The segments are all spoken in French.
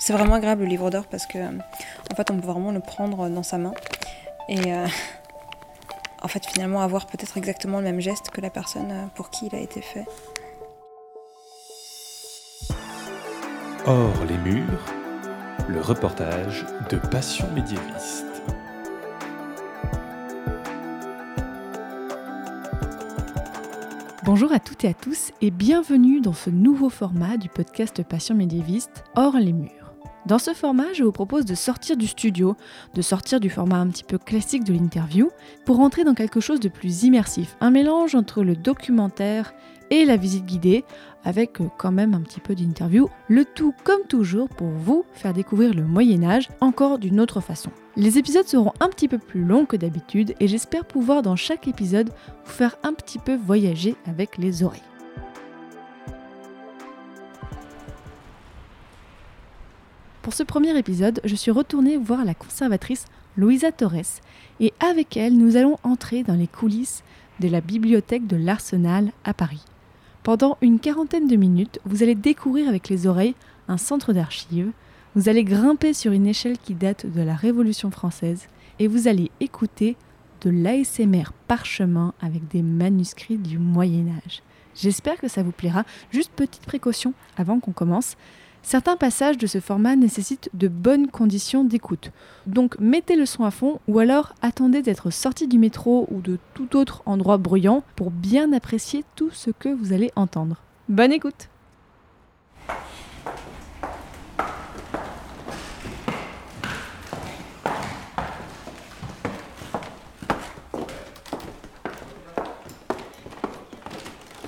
C'est vraiment agréable le livre d'or parce que en fait on peut vraiment le prendre dans sa main et euh, en fait finalement avoir peut-être exactement le même geste que la personne euh, pour qui il a été fait. Hors les murs, le reportage de Passion médiéviste. Bonjour à toutes et à tous et bienvenue dans ce nouveau format du podcast Passion médiéviste Hors les murs. Dans ce format, je vous propose de sortir du studio, de sortir du format un petit peu classique de l'interview, pour entrer dans quelque chose de plus immersif, un mélange entre le documentaire et la visite guidée, avec euh, quand même un petit peu d'interview, le tout comme toujours pour vous faire découvrir le Moyen Âge encore d'une autre façon. Les épisodes seront un petit peu plus longs que d'habitude et j'espère pouvoir dans chaque épisode vous faire un petit peu voyager avec les oreilles. Pour ce premier épisode, je suis retournée voir la conservatrice Louisa Torres et avec elle, nous allons entrer dans les coulisses de la bibliothèque de l'Arsenal à Paris. Pendant une quarantaine de minutes, vous allez découvrir avec les oreilles un centre d'archives, vous allez grimper sur une échelle qui date de la Révolution française et vous allez écouter de l'ASMR parchemin avec des manuscrits du Moyen Âge. J'espère que ça vous plaira. Juste petite précaution avant qu'on commence. Certains passages de ce format nécessitent de bonnes conditions d'écoute. Donc mettez le son à fond ou alors attendez d'être sorti du métro ou de tout autre endroit bruyant pour bien apprécier tout ce que vous allez entendre. Bonne écoute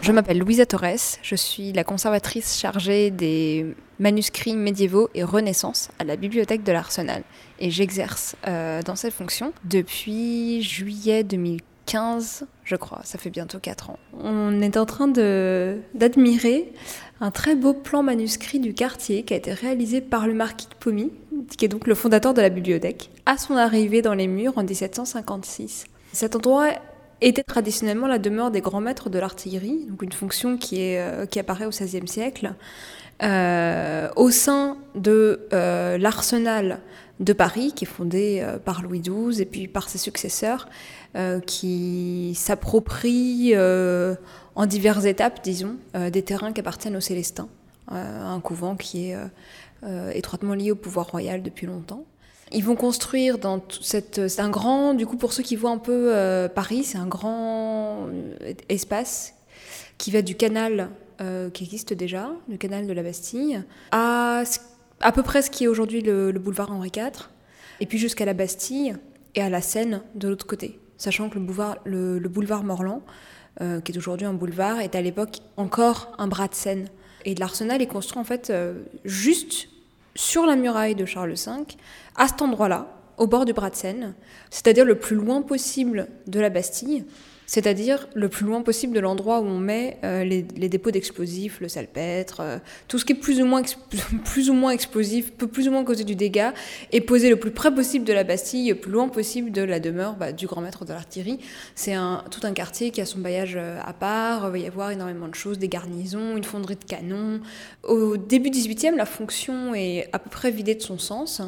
Je m'appelle Louisa Torres, je suis la conservatrice chargée des manuscrits médiévaux et Renaissance à la bibliothèque de l'Arsenal. Et j'exerce euh, dans cette fonction depuis juillet 2015, je crois, ça fait bientôt 4 ans. On est en train d'admirer un très beau plan manuscrit du quartier qui a été réalisé par le marquis de Pomy, qui est donc le fondateur de la bibliothèque, à son arrivée dans les murs en 1756. Cet endroit était traditionnellement la demeure des grands maîtres de l'artillerie, donc une fonction qui, euh, apparaît au XVIe siècle. Euh, au sein de euh, l'arsenal de Paris, qui est fondé par Louis XII et puis par ses successeurs, qui s'approprie en diverses étapes, disons, des terrains qui appartiennent aux Célestins, un couvent qui est étroitement lié au pouvoir royal depuis longtemps. Ils vont construire dans cette. C'est un grand, du coup, pour ceux qui voient un peu euh, Paris, c'est un grand euh, espace qui va du canal euh, qui existe déjà, le canal de la Bastille, à à peu près ce qui est aujourd'hui le, boulevard Henri IV, et puis jusqu'à la Bastille et à la Seine de l'autre côté. Sachant que le boulevard, le, boulevard Morland, qui est aujourd'hui un boulevard, est à l'époque encore un bras de Seine. Et l'arsenal est construit en fait juste sur la muraille de Charles V, à cet endroit-là, au bord du bras de Seine, c'est-à-dire le plus loin possible de la Bastille, c'est-à-dire le plus loin possible de l'endroit où on met euh, les, dépôts d'explosifs, le salpêtre, euh, tout ce qui est plus ou, moins plus ou moins explosif, peut plus ou moins causer du dégât, et posé le plus près possible de la Bastille, le plus loin possible de la demeure bah, du grand maître de l'artillerie. C'est tout un quartier qui a son bailliage euh, à part, il va y avoir énormément de choses, des garnisons, une fonderie de canons. Au début 18e, la fonction est à peu près vidée de son sens.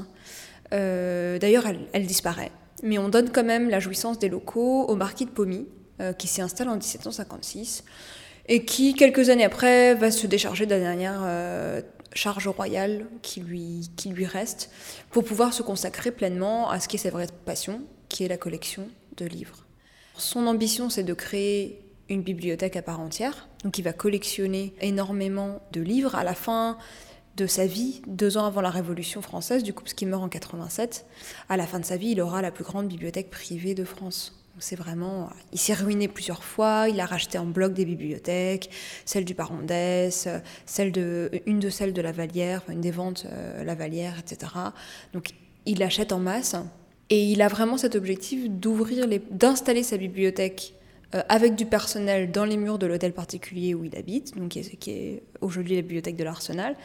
D'ailleurs, elle, elle disparaît mais on donne quand même la jouissance des locaux au marquis de euh, qui s'y installe en 1756 et qui, quelques années après, va se décharger de la dernière euh, charge royale qui lui, qui lui reste pour pouvoir se consacrer pleinement à ce qui est sa vraie passion, qui est la collection de livres. Son ambition, c'est de créer une bibliothèque à part entière, donc il va collectionner énormément de livres à la fin de sa vie, deux ans avant la Révolution française, du coup, parce qu'il meurt en 87. À la fin de sa vie, il aura la plus grande bibliothèque privée de France. C'est vraiment, il s'est ruiné plusieurs fois. Il a racheté en bloc des bibliothèques, celle du Parondès, celle de, une de celles de la Vallière, une des ventes euh, la Vallière, etc. Donc, il achète en masse et il a vraiment cet objectif d'ouvrir, d'installer sa bibliothèque euh, avec du personnel dans les murs de l'hôtel particulier où il habite, donc qui est, qui est aujourd'hui la bibliothèque de l'Arsenal,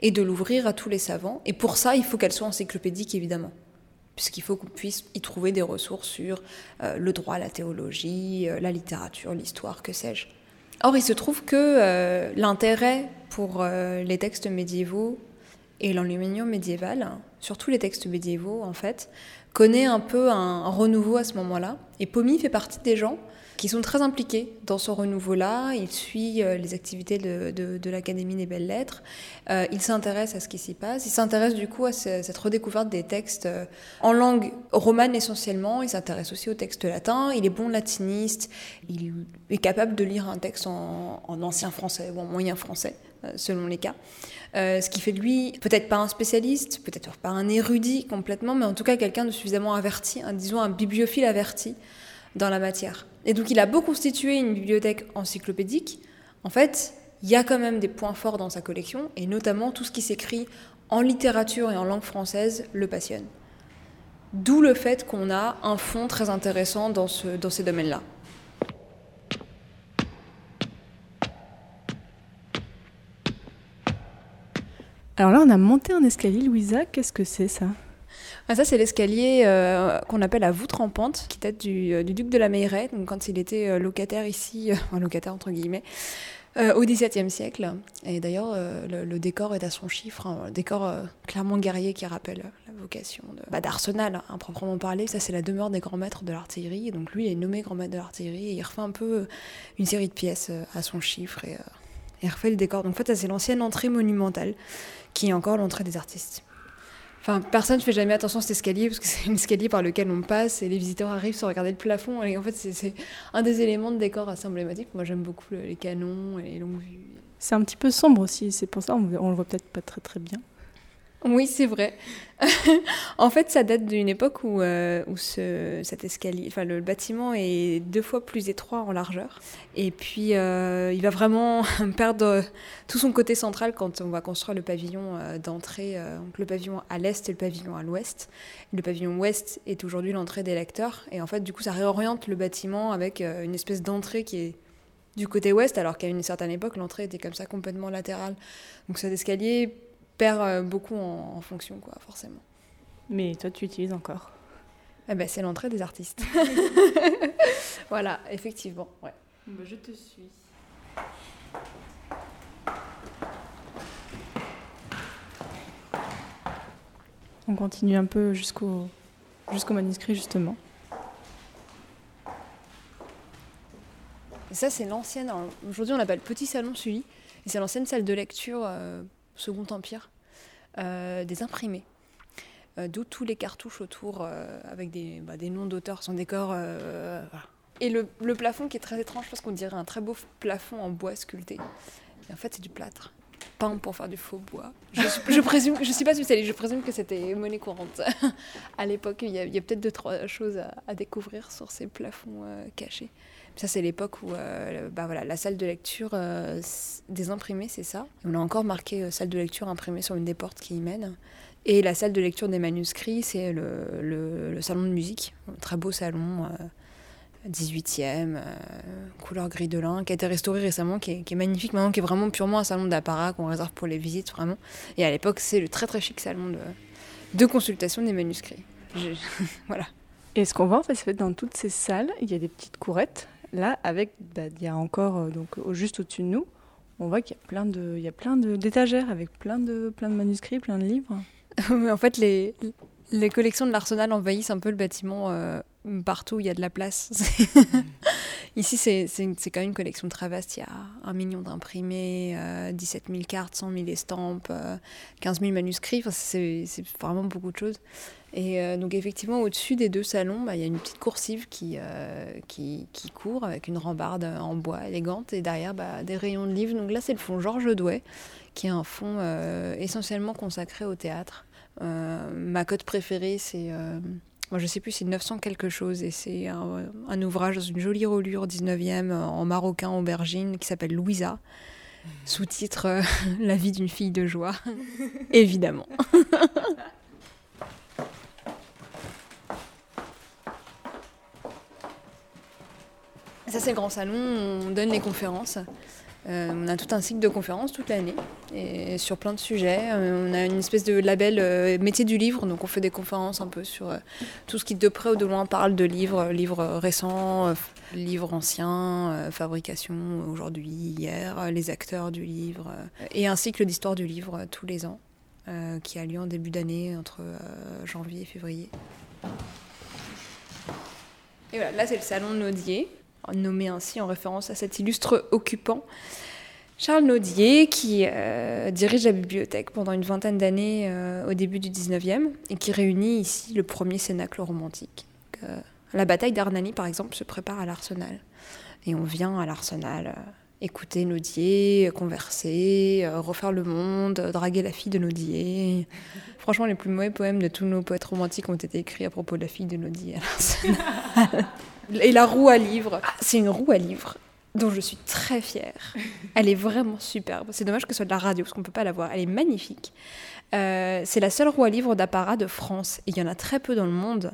et de l'ouvrir à tous les savants. Et pour ça, il faut qu'elle soit encyclopédique évidemment puisqu'il faut qu'on puisse y trouver des ressources sur euh, le droit, la théologie, euh, la littérature, l'histoire, que sais-je. Or, il se trouve que euh, l'intérêt pour les textes médiévaux Et l'enluminure médiéval, surtout les textes médiévaux en fait, connaît un peu un renouveau à ce moment-là. Et Pomy fait partie des gens qui sont très impliqués dans ce renouveau-là. Il suit euh, les activités de, l'Académie des Belles Lettres. Euh, il s'intéresse à ce qui s'y passe. Il s'intéresse du coup à cette redécouverte des textes euh, en langue romane essentiellement. Il s'intéresse aussi aux textes latins. Il est bon latiniste. Il est capable de lire un texte en, ancien français ou en moyen français, selon les cas. ce qui fait de lui peut-être pas un spécialiste, peut-être pas un érudit complètement, mais en tout cas quelqu'un de suffisamment averti, disons un bibliophile averti dans la matière. Et donc il a beau constituer une bibliothèque encyclopédique, en fait, il y a quand même des points forts dans sa collection, et notamment tout ce qui s'écrit en littérature et en langue française le passionne. D'où le fait qu'on a un fond très intéressant dans, ce, dans ces domaines-là. Alors là, on a monté un escalier, Louisa. Qu'est-ce que c'est ça? Ah, ça, c'est l'escalier euh, qu'on appelle la voûte rampante, qui date du, euh, duc de la Meilleraye, donc quand il était euh, locataire ici, un locataire entre guillemets, au XVIIe siècle. Et d'ailleurs, le, décor est à son chiffre, un hein, décor clairement guerrier qui rappelle la vocation bah, d'Arsenal, à hein, proprement parler. Ça, c'est la demeure des grands maîtres de l'artillerie. Donc lui, il est nommé grand maître de l'artillerie et il refait un peu une série de pièces à son chiffre et, et refait le décor. Donc en fait, ça, c'est l'ancienne entrée monumentale qui est encore l'entrée des artistes. Enfin, personne ne fait jamais attention à cet escalier parce que c'est un escalier par lequel on passe et les visiteurs arrivent sans regarder le plafond. Et en fait, c'est un des éléments de décor assez emblématique. Moi, j'aime beaucoup les canons et les longues vues. C'est un petit peu sombre aussi, c'est pour ça on, on le voit peut-être pas très très bien. Oui, c'est vrai. en fait, ça date d'une époque où, euh, où ce, cet escalier, enfin le bâtiment est deux fois plus étroit en largeur. Et puis, euh, il va vraiment perdre tout son côté central quand on va construire le pavillon euh, d'entrée. donc le pavillon à l'est et le pavillon à l'ouest. Le pavillon ouest est aujourd'hui l'entrée des lecteurs. Et en fait, du coup, ça réoriente le bâtiment avec une espèce d'entrée qui est du côté ouest, alors qu'à une certaine époque, l'entrée était comme ça complètement latérale. Donc cet escalier perd euh, beaucoup en, fonction, quoi, forcément. Mais toi, tu utilises encore eh ben, C'est l'entrée des artistes. voilà, effectivement. Ouais. Bah, je te suis. On continue un peu jusqu'au jusqu'au manuscrit, justement. Et ça, c'est l'ancienne. Aujourd'hui, on l'appelle Petit Salon Sully. Et c'est l'ancienne salle de lecture euh, Second Empire, euh, des imprimés. Euh, d'où tous les cartouches autour euh, avec des, bah, des noms d'auteurs, son décor. Et le, plafond qui est très étrange parce qu'on dirait un très beau plafond en bois sculpté. Et en fait, c'est du plâtre. Peint pour faire du faux bois. Je, je présume, suis pas spécialiste, je présume que c'était monnaie courante. à l'époque, il y a, peut-être deux, trois choses à, découvrir sur ces plafonds cachés. Ça, c'est l'époque où euh, bah voilà, la salle de lecture euh, des imprimés, c'est ça. On a encore marqué euh, salle de lecture imprimée sur une des portes qui y mène. Et la salle de lecture des manuscrits, c'est le, le, salon de musique. Très beau salon, 18e, couleur gris de lin, qui a été restauré récemment, qui est, qui est, magnifique maintenant, qui est vraiment purement un salon d'apparat qu'on réserve pour les visites, vraiment. Et à l'époque, c'est le très très chic salon de, de consultation des manuscrits. voilà. Et ce qu'on voit, en fait, dans toutes ces salles, il y a des petites courettes là, avec, bah, il y a encore euh, donc juste au-dessus de nous, on voit qu'il y a plein d'étagères avec plein de, plein de manuscrits, plein de livres. En fait, les, les collections de l'Arsenal envahissent un peu le bâtiment euh, partout où il y a de la place. Ici, c'est quand même une collection très vaste. Il y a un million d'imprimés, 17 000 cartes, 100 000 estampes, 15 000 manuscrits. Enfin, c'est vraiment beaucoup de choses. Et euh, donc, effectivement, au-dessus des deux salons, bah, il y a une petite coursive qui, euh, qui, qui, court avec une rambarde en bois élégante. Et derrière, bah, des rayons de livres. Donc là, c'est le fond Georges Douai, qui est un fond essentiellement consacré au théâtre. Euh, ma cote préférée, c'est. Euh, moi, je sais plus, c'est 900 quelque chose. Et c'est un, ouvrage dans une jolie reliure 19e en marocain aubergine qui s'appelle Louisa. Sous-titre euh, La vie d'une fille de joie. Évidemment. Ça, c'est le grand salon, on donne les conférences. Euh, on a tout un cycle de conférences toute l'année et sur plein de sujets. Euh, on a une espèce de label euh, métier du livre, donc on fait des conférences un peu sur tout ce qui de près ou de loin parle de livres, livres récents, livres anciens, fabrication aujourd'hui, hier, les acteurs du livre, et un cycle d'histoire du livre tous les ans. qui a lieu en début d'année, entre janvier et février. Et voilà, là c'est le salon Naudier, nommé ainsi en référence à cet illustre occupant. Charles Naudier, qui dirige la bibliothèque pendant une vingtaine d'années au début du 19e et qui réunit ici le premier cénacle romantique. la bataille d'Arnani, par exemple, se prépare à l'Arsenal. Et on vient à l'Arsenal écouter Naudier, converser, euh, refaire le monde, draguer la fille de Naudier. Franchement, les plus mauvais poèmes de tous nos poètes romantiques ont été écrits à propos de la fille de Naudier. Et la roue à livre. Ah, c'est une roue à livre dont je suis très fière. Elle est vraiment superbe. C'est dommage que ce soit de la radio, parce qu'on ne peut pas la voir. Elle est magnifique. Euh, c'est la seule roue à livre d'apparat de France. Et il y en a très peu dans le monde.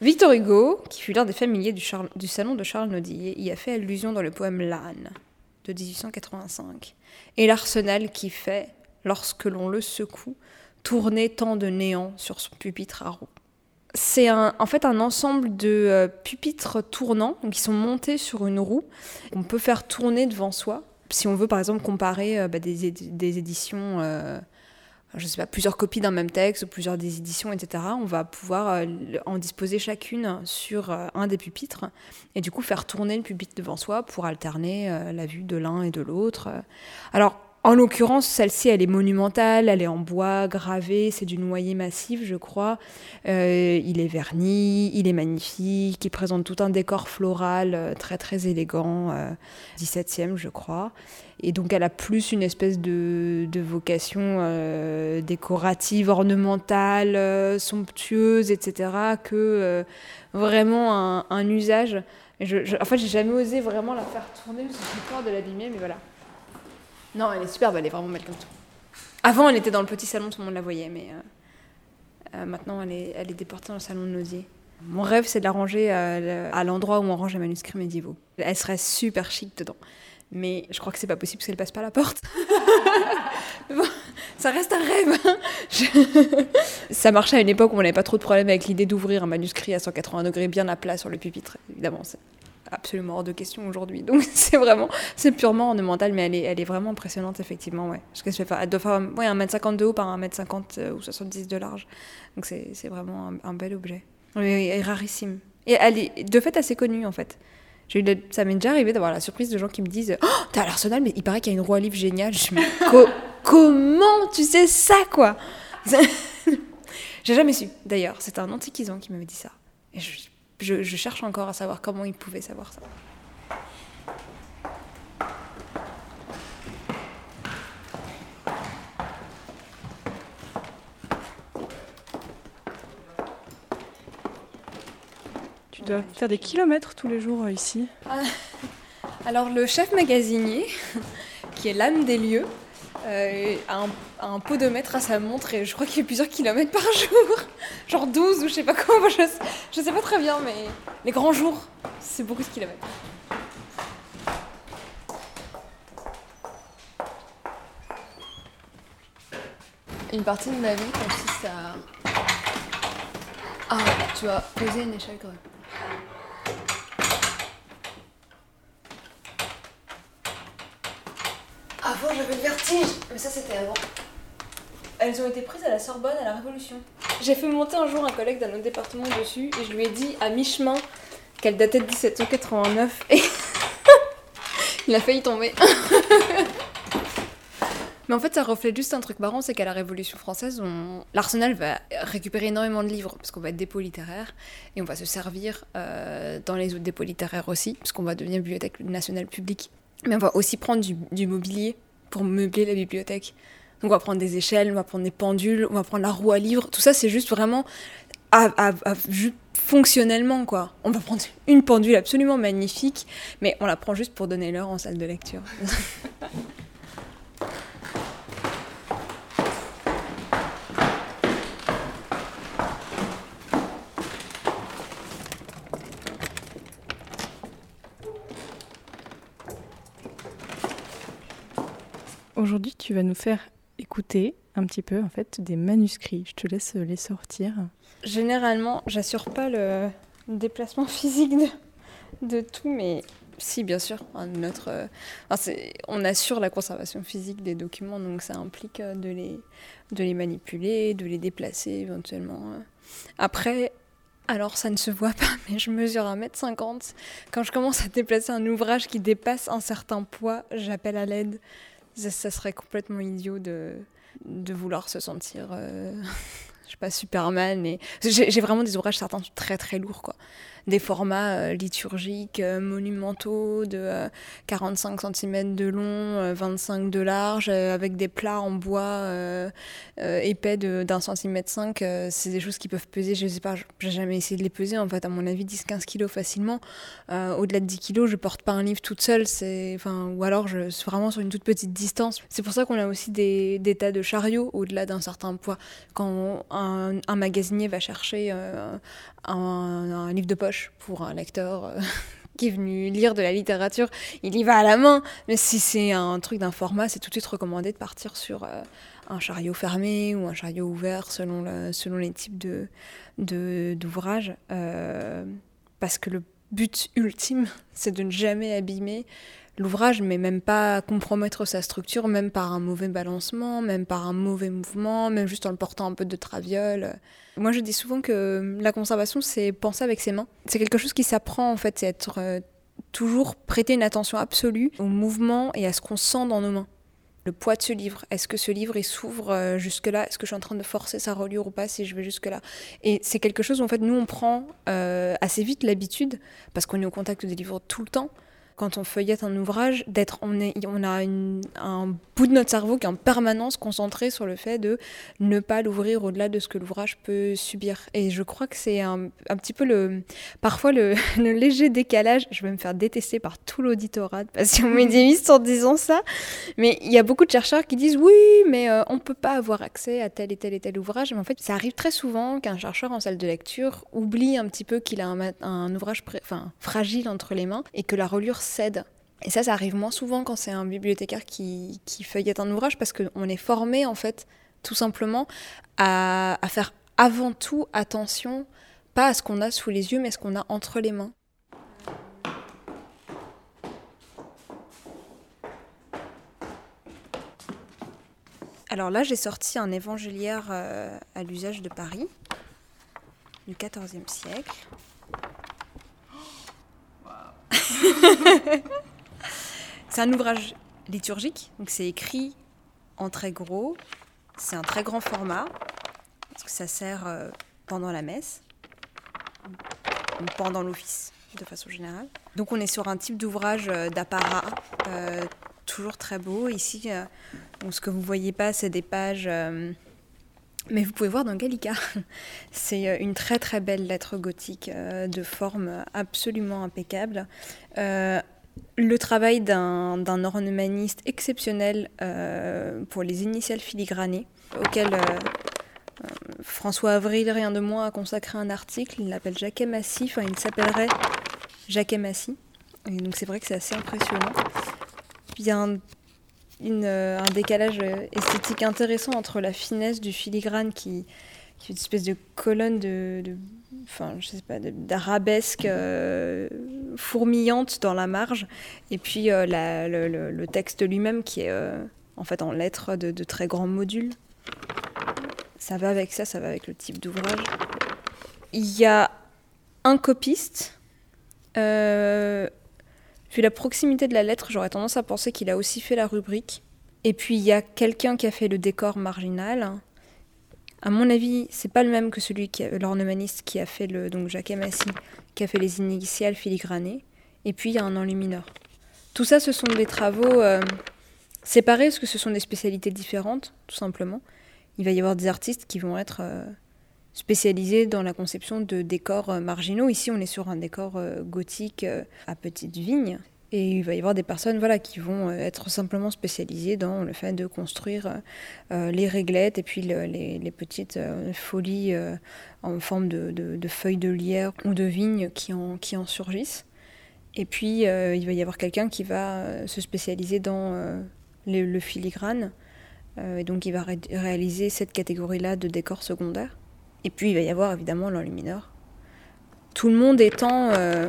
Victor Hugo, qui fut l'un des familiers du, du salon de Charles Naudier, y a fait allusion dans le poème L'âne de 1885, et l'arsenal qui fait, lorsque l'on le secoue, tourner tant de néant sur son pupitre à roues. C'est en fait un ensemble de euh, pupitres tournants qui sont montés sur une roue. On peut faire tourner devant soi. Si on veut par exemple comparer euh, bah, des, éditions euh, je sais pas, plusieurs copies d'un même texte ou plusieurs des éditions, etc. On va pouvoir euh, en disposer chacune sur un des pupitres et du coup faire tourner le pupitre devant soi pour alterner la vue de l'un et de l'autre. Alors, en l'occurrence, celle-ci, elle est monumentale, elle est en bois gravé, c'est du noyer massif, je crois. il est verni, il est magnifique, il présente tout un décor floral très très élégant, 17e, je crois. Et donc elle a plus une espèce de, vocation euh, décorative, ornementale, euh, somptueuse, etc., que euh, vraiment un, usage. je, en fait, j'ai jamais osé vraiment la faire tourner parce que de l'abîmer, mais voilà. Non, elle est superbe, elle est vraiment belle comme tout. Avant, elle était dans le petit salon, tout le monde la voyait, mais maintenant, elle est, elle est déportée dans le salon de Nausier. Mon rêve, c'est de la ranger à l'endroit où on range les manuscrits médiévaux. Elle serait super chic dedans. Mais je crois que c'est pas possible parce qu'elle passe pas la porte. ça reste un rêve. Hein. ça marchait à une époque où on n'avait pas trop de problème avec l'idée d'ouvrir un manuscrit à 180 degrés bien à plat sur le pupitre. Évidemment, absolument hors de question aujourd'hui. Donc c'est vraiment, c'est purement ornemental, mais elle est, elle est vraiment impressionnante effectivement. Ouais. Parce qu'elle elle doit faire ouais, 1m50 de haut par 1m50 euh, ou 70 de large. Donc c'est vraiment un, bel objet. Et, rarissime. Et elle est de fait assez connue en fait. Ça m'est déjà arrivé d'avoir la surprise de gens qui me disent Oh, t'es à l'Arsenal, mais il paraît qu'il y a une roue à livre géniale. Je me dis Comment tu sais ça, quoi? J'ai jamais su, d'ailleurs. C'était un antiquisant qui m'avait dit ça. Et je, je cherche encore à savoir comment il pouvait savoir ça. Tu dois faire des kilomètres tous les jours euh, ici. Ah, alors le chef magasinier, qui est l'âme des lieux, euh, a, un, podomètre à sa montre et je crois qu'il fait plusieurs kilomètres par jour. Genre 12 ou je sais pas comment, je, je sais pas très bien, mais les grands jours, c'est beaucoup de kilomètres. Une partie de ma vie consiste à. Ah, tu as posé une échelle quand Avant, j'avais le vertige, mais ça c'était avant. Elles ont été prises à la Sorbonne à la Révolution. J'ai fait monter un jour un collègue d'un autre département dessus et je lui ai dit à mi-chemin qu'elle datait de 1789 et il a failli tomber. Mais en fait, ça reflète juste un truc marrant, c'est qu'à la Révolution française, l'arsenal va récupérer énormément de livres, parce qu'on va être dépôt littéraire, et on va se servir euh, dans les autres dépôts littéraires aussi, parce qu'on va devenir bibliothèque nationale publique. Mais on va aussi prendre du, mobilier pour meubler la bibliothèque. Donc on va prendre des échelles, on va prendre des pendules, on va prendre la roue à livres. Tout ça, c'est juste vraiment fonctionnellement, quoi. On va prendre une pendule absolument magnifique, mais on la prend juste pour donner l'heure en salle de lecture. Aujourd'hui, tu vas nous faire écouter un petit peu en fait des manuscrits. Je te laisse les sortir. Généralement, j'assure pas le déplacement physique de, tout, mais Si, bien sûr. Notre, euh, on assure la conservation physique des documents, donc ça implique euh, de les, de les manipuler, de les déplacer éventuellement. euh. Après, alors ça ne se voit pas, mais je mesure 1m50. Quand je commence à déplacer un ouvrage qui dépasse un certain poids, j'appelle à l'aide. Ça, serait complètement idiot de, de vouloir se sentir, euh, je sais pas, Superman. Mais j'ai j'ai vraiment des ouvrages, certains très très lourds, quoi. Des formats euh, liturgiques, euh, monumentaux, de euh, 45 cm de long, euh, 25 de large, euh, avec des plats en bois euh, euh, épais d'un centimètre 5. euh, c'est des choses qui peuvent peser, je sais pas, j'ai jamais essayé de les peser, en fait, à mon avis, 10-15 kilos facilement. Euh, Au-delà de 10 kilos, je porte pas un livre toute seule, enfin, ou alors je suis vraiment sur une toute petite distance. C'est pour ça qu'on a aussi des, tas de chariots au-delà d'un certain poids. Quand un, magasinier va chercher euh, un livre de poche pour un lecteur euh, qui est venu lire de la littérature, il y va à la main. Mais si c'est un truc d'un format, c'est tout de suite recommandé de partir sur euh, un chariot fermé ou un chariot ouvert selon, selon les types de- d'ouvrages. Euh, parce que le but ultime, c'est de ne jamais abîmer l'ouvrage, mais même pas compromettre sa structure, même par un mauvais balancement, même par un mauvais mouvement, même juste en le portant un peu de traviole. Moi, je dis souvent que la conservation, c'est penser avec ses mains. C'est quelque chose qui s'apprend, en fait, c'est être euh, toujours prêter une attention absolue au mouvement et à ce qu'on sent dans nos mains. Le poids de ce livre, est-ce que ce livre il s'ouvre euh, jusque-là? Est-ce que je suis en train de forcer sa reliure ou pas si je vais jusque-là? Et c'est quelque chose où en fait nous on prend euh, assez vite l'habitude, parce qu'on est au contact des livres tout le temps, quand on feuillette un ouvrage, d'être, on, est, on a une- un bout de notre cerveau qui est en permanence concentré sur le fait de ne pas l'ouvrir au-delà de ce que l'ouvrage peut subir. Et je crois que c'est un, un petit peu le, parfois le, le léger décalage. Je vais me faire détester par tout l'auditorat de Passion médiéviste en disant ça, mais il y a beaucoup de chercheurs qui disent oui, mais euh, on peut pas avoir accès à tel et tel et tel ouvrage. Mais en fait, ça arrive très souvent qu'un chercheur en salle de lecture oublie un petit peu qu'il a un, ouvrage pré- enfin, fragile entre les mains et que la reliure cède. Et ça, ça arrive moins souvent quand c'est un bibliothécaire qui, qui feuillette un ouvrage parce qu'on est formé, en fait, tout simplement, à, à faire avant tout attention, pas à ce qu'on a sous les yeux, mais à ce qu'on a entre les mains. Alors là, j'ai sorti un évangéliaire euh, à l'usage de Paris, du XIVe siècle. c'est un ouvrage liturgique, donc c'est écrit en très gros. C'est un très grand format, parce que ça sert euh, pendant la messe, ou pendant l'office, de façon générale. Donc on est sur un type d'ouvrage euh, d'apparat, euh, toujours très beau. Ici, ce que vous voyez pas, c'est des pages... mais vous pouvez voir dans Gallica, c'est euh, une très très belle lettre gothique euh, de forme absolument impeccable. Euh, le travail d'un ornemaniste exceptionnel pour les initiales filigranées, auquel François Avril, rien de moins, a consacré un article. Il l'appelle Jacquet enfin il s'appellerait Jacquet Massy. Donc c'est vrai que c'est assez impressionnant. Il euh, un décalage euh, esthétique intéressant entre la finesse du filigrane qui, est une espèce de colonne de, enfin je sais pas d'arabesque euh, fourmillante dans la marge. Et puis le, texte lui-même qui est en fait en lettres de, très grands modules. Ça va avec ça ça va avec le type d'ouvrage. Il y a un copiste La proximité de la lettre, j'aurais tendance à penser qu'il a aussi fait la rubrique. Et puis il y a quelqu'un qui a fait le décor marginal. À mon avis, c'est pas le même que celui qui l'ornemaniste qui a fait le donc Jacques Massy, qui a fait les initiales filigranées. Et puis il y a un enlumineur. Tout ça, ce sont des travaux euh, séparés parce que ce sont des spécialités différentes, tout simplement. Il va y avoir des artistes qui vont être euh, spécialisés dans la conception de décors euh, marginaux. Ici, on est sur un décor euh, gothique euh, à petite vigne. Et il va y avoir des personnes voilà, qui vont être simplement spécialisées dans le fait de construire les réglettes et puis le- les, petites folies en forme de, feuilles de lierre ou de vigne qui en, surgissent. Et puis, il va y avoir quelqu'un qui va se spécialiser dans le, filigrane. Et donc, il va ré- réaliser cette catégorie-là de décors secondaires. Et puis, il va y avoir évidemment l'enlumineur. Tout le monde étant euh,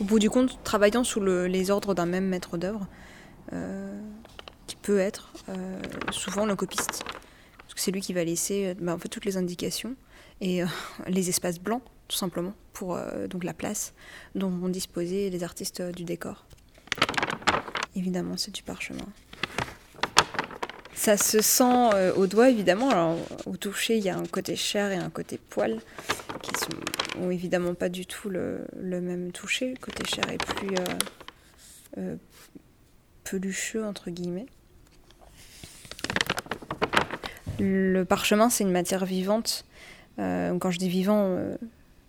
au bout du compte, travaillant sous le- les ordres d'un même maître d'œuvre, euh, qui peut être euh, souvent le copiste. Parce que c'est lui qui va laisser bah, en fait, toutes les indications et les espaces blancs, tout simplement, pour donc la place dont vont disposer les artistes du décor. Évidemment, c'est du parchemin. Ça se sent euh, au doigt, évidemment. Alors, au toucher, il y a un côté chair et un côté poil qui sont ont évidemment pas du tout le, même toucher. Le côté chair est plus euh, euh, pelucheux, entre guillemets. Le parchemin, c'est une matière vivante. Quand je dis vivant,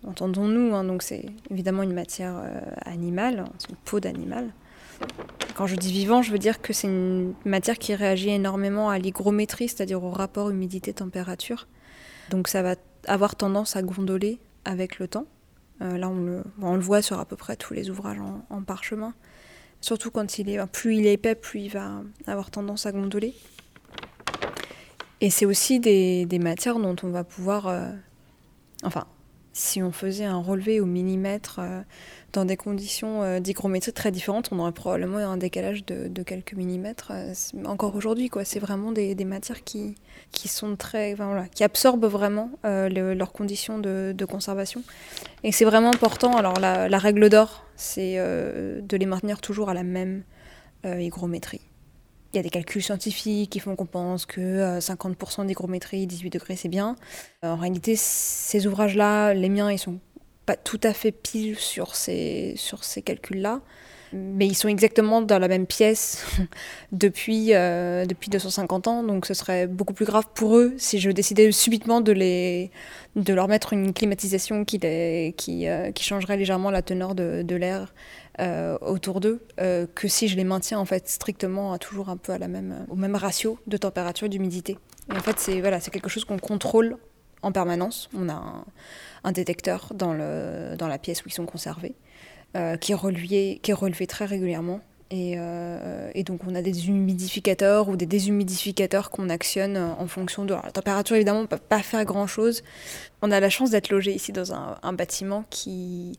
entendons-nous, hein, donc c'est évidemment une matière animale, c'est une peau d'animal. Quand je dis vivant, je veux dire que c'est une matière qui réagit énormément à l'hygrométrie, c'est-à-dire au rapport humidité-température. Donc ça va avoir tendance à gondoler avec le temps. Euh, là, on le, voit sur à peu près tous les ouvrages en, parchemin. Surtout quand il est, plus il est épais, plus il va avoir tendance à gondoler. Et c'est aussi des, des matières dont on va pouvoir... euh, enfin, si on faisait un relevé au millimètre euh, dans des conditions euh, d'hygrométrie très différentes, on aurait probablement un décalage de, quelques millimètres. euh, encore aujourd'hui, quoi. C'est vraiment des, matières qui, qui absorbent vraiment le- leurs conditions de, conservation. Et c'est vraiment important. Alors, la, règle d'or, c'est de les maintenir toujours à la même hygrométrie. Il y a des calculs scientifiques qui font qu'on pense que euh, 50% d'hygrométrie, 18 degrés, c'est bien. Euh, en réalité, ces ouvrages-là, les miens, ils sont pas tout à fait pile sur ces, sur ces calculs-là. Mais ils sont exactement dans la même pièce depuis, euh, depuis 250 ans, donc ce serait beaucoup plus grave pour eux si je décidais subitement de, les, de leur mettre une climatisation qui, qui, euh, qui changerait légèrement la teneur de, de l'air euh, autour d'eux, euh, que si je les maintiens en fait strictement à toujours un peu à la même, au même ratio de température et d'humidité. En fait, c'est voilà, c'est quelque chose qu'on contrôle en permanence. On a un, détecteur dans, le, dans la pièce où ils sont conservés, euh, qui, est qui est relevé très régulièrement. Et, euh, donc on a des humidificateurs ou des déshumidificateurs qu'on actionne en fonction de alors, la température. Évidemment, on ne peut pas faire grand-chose. On a la chance d'être logé ici dans un bâtiment qui,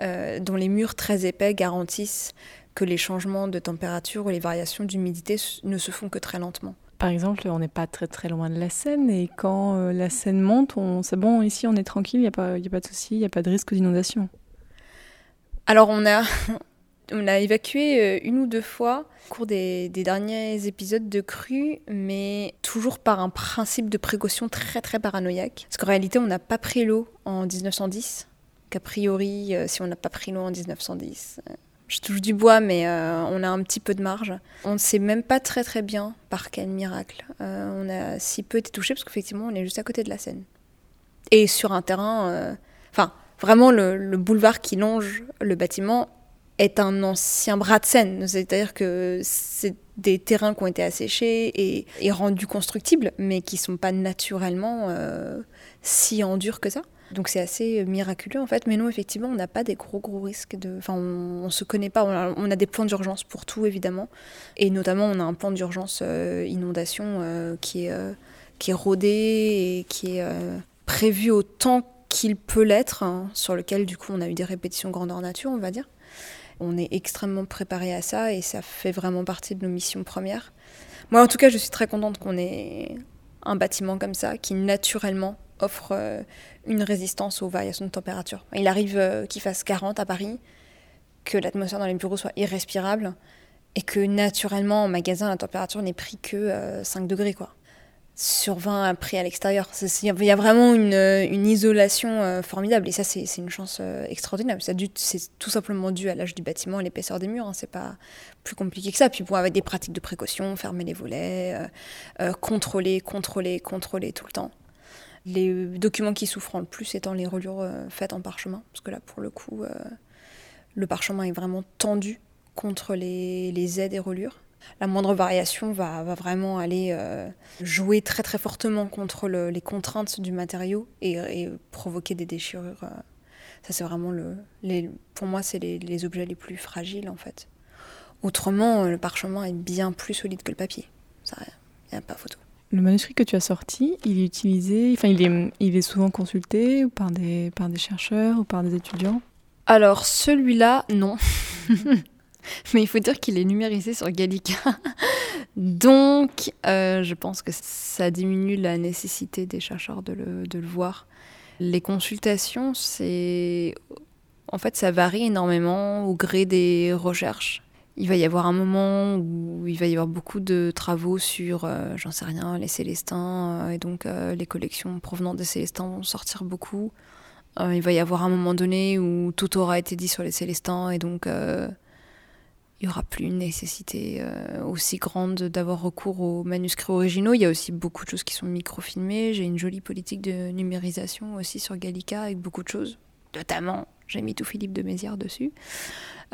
euh, dont les murs très épais garantissent que les changements de température ou les variations d'humidité ne se font que très lentement. Par exemple, on n'est pas très très loin de la Seine et quand euh, la Seine monte, on... c'est bon, ici on est tranquille, il n'y a, pas- y a pas de souci, il n'y a pas de risque d'inondation. Alors on a, on a évacué euh, une ou deux fois au cours des, des derniers épisodes de crue, mais toujours par un principe de précaution très très paranoïaque. Parce qu'en réalité, on n'a pas pris l'eau en 1910, qu'a priori, euh, si on n'a pas pris l'eau en 1910, euh, je touche du bois, mais euh, on a un petit peu de marge. On ne sait même pas très très bien par quel miracle on a si peu été touché, parce qu'effectivement, on est juste à côté de la Seine. Et sur un terrain... Enfin, vraiment, le, le boulevard qui longe le bâtiment est un ancien bras de Seine. C'est-à-dire que c'est des terrains qui ont été asséchés et, rendus constructibles, mais qui sont pas naturellement si endurs que ça. Donc c'est assez miraculeux en fait, mais non effectivement on n'a pas des gros gros risques de, enfin on, on se connaît pas, on a, des plans d'urgence pour tout évidemment, et notamment on a un plan d'urgence euh, inondation euh, qui est euh, qui est rodé et qui est euh, prévu autant qu'il peut l'être, hein, sur lequel du coup on a eu des répétitions grandeur nature on va dire. On est extrêmement préparé à ça et ça fait vraiment partie de nos missions premières. Moi en tout cas je suis très contente qu'on ait un bâtiment comme ça qui naturellement offre euh, une résistance aux variations de température. Il arrive euh, qu'il fasse 40 à Paris, que l'atmosphère dans les bureaux soit irrespirable et que naturellement en magasin la température n'est pris que euh, 5 degrés quoi. Sur 20 pris à l'extérieur. Il y a vraiment une, euh, isolation euh, formidable et ça c'est une chance euh, extraordinaire. C'est tout simplement dû à l'âge du bâtiment et l'épaisseur des murs. hein. C'est pas plus compliqué que ça. Puis bon, avec des pratiques de précaution, fermer les volets, euh, euh, contrôler, contrôler, contrôler tout le temps. Les documents qui souffrent le plus étant les reliures euh, faites en parchemin, parce que là, pour le coup, euh, le parchemin est vraiment tendu contre les, aides et reliures. La moindre variation va, vraiment aller euh, jouer très très fortement contre le- les contraintes du matériau et, provoquer des déchirures. Ça, c'est vraiment le. Pour moi, c'est les, objets les plus fragiles en fait. Autrement, le parchemin est bien plus solide que le papier. Ça, il n'y a pas photo. Le manuscrit que tu as sorti, il est utilisé, enfin il est, il est souvent consulté par des, par des chercheurs ou par des étudiants? Alors celui-là, non. Mais il faut dire qu'il est numérisé sur Gallica. Donc, euh, je pense que ça diminue la nécessité des chercheurs de le, de le voir. Les consultations, c'est. En fait, ça varie énormément au gré des recherches. Il va y avoir un moment où il va y avoir beaucoup de travaux sur, euh, j'en sais rien, les Célestins, euh, et donc euh, les collections provenant des Célestins vont sortir beaucoup. Il va y avoir un moment donné où tout aura été dit sur les Célestins, et donc il n'y aura plus une nécessité aussi grande d'avoir recours aux manuscrits originaux. Il y a aussi beaucoup de choses qui sont microfilmées. J'ai une jolie politique de numérisation aussi sur Gallica avec beaucoup de choses. Notamment, j'ai mis tout Philippe de Mézières dessus.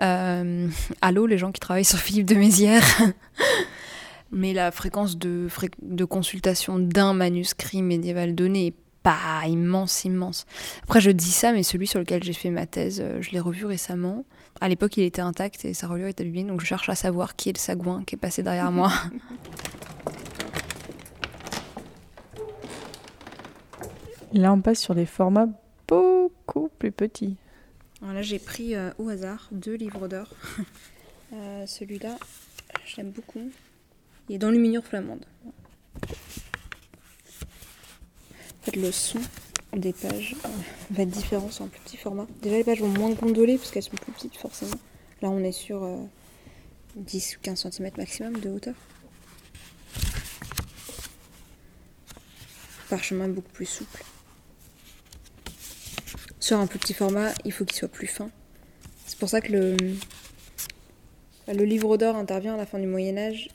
Euh, allô, les gens qui travaillent sur Philippe de Mézières. Mais la fréquence de, de consultation d'un manuscrit médiéval donné est pas immense, immense. Après, je dis ça, mais celui sur lequel j'ai fait ma thèse, euh, je l'ai revu récemment. À l'époque, il était intact et sa reliure était abîmée, donc je cherche à savoir qui est le sagouin qui est passé derrière moi. Là, on passe sur des formats beaucoup plus petits. Alors là, j'ai pris euh, au hasard deux livres d'or. Euh, Celui-là, je l'aime beaucoup. Il est dans l'huminure flamande. En le son des pages euh, va être différent sur un plus petit format. Déjà, les pages vont moins gondoler parce qu'elles sont plus petites, forcément. Là, on est sur euh, 10 ou 15 cm maximum de hauteur. Parchemin beaucoup plus souple. Sur un plus petit format, il faut qu'il soit plus fin. C'est pour ça que le, livre d'or intervient à la fin du Moyen Âge.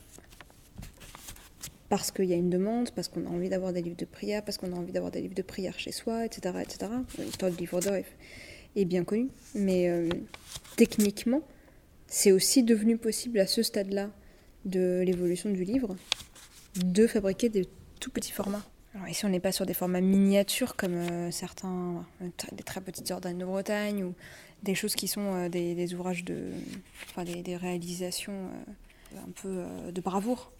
Parce qu'il y a une demande, parce qu'on a envie d'avoir des livres de prière, parce qu'on a envie d'avoir des livres de prière chez soi, etc. etc. L'histoire du livre d'or est, est bien connue. Mais euh, techniquement, c'est aussi devenu possible à ce stade-là de l'évolution du livre de fabriquer des tout petits formats. Ici, on n'est pas sur des formats miniatures comme euh, certains, euh, des très petites ordanes de Bretagne ou des choses qui sont euh, des, ouvrages de. Enfin, des, réalisations un peu de bravoure.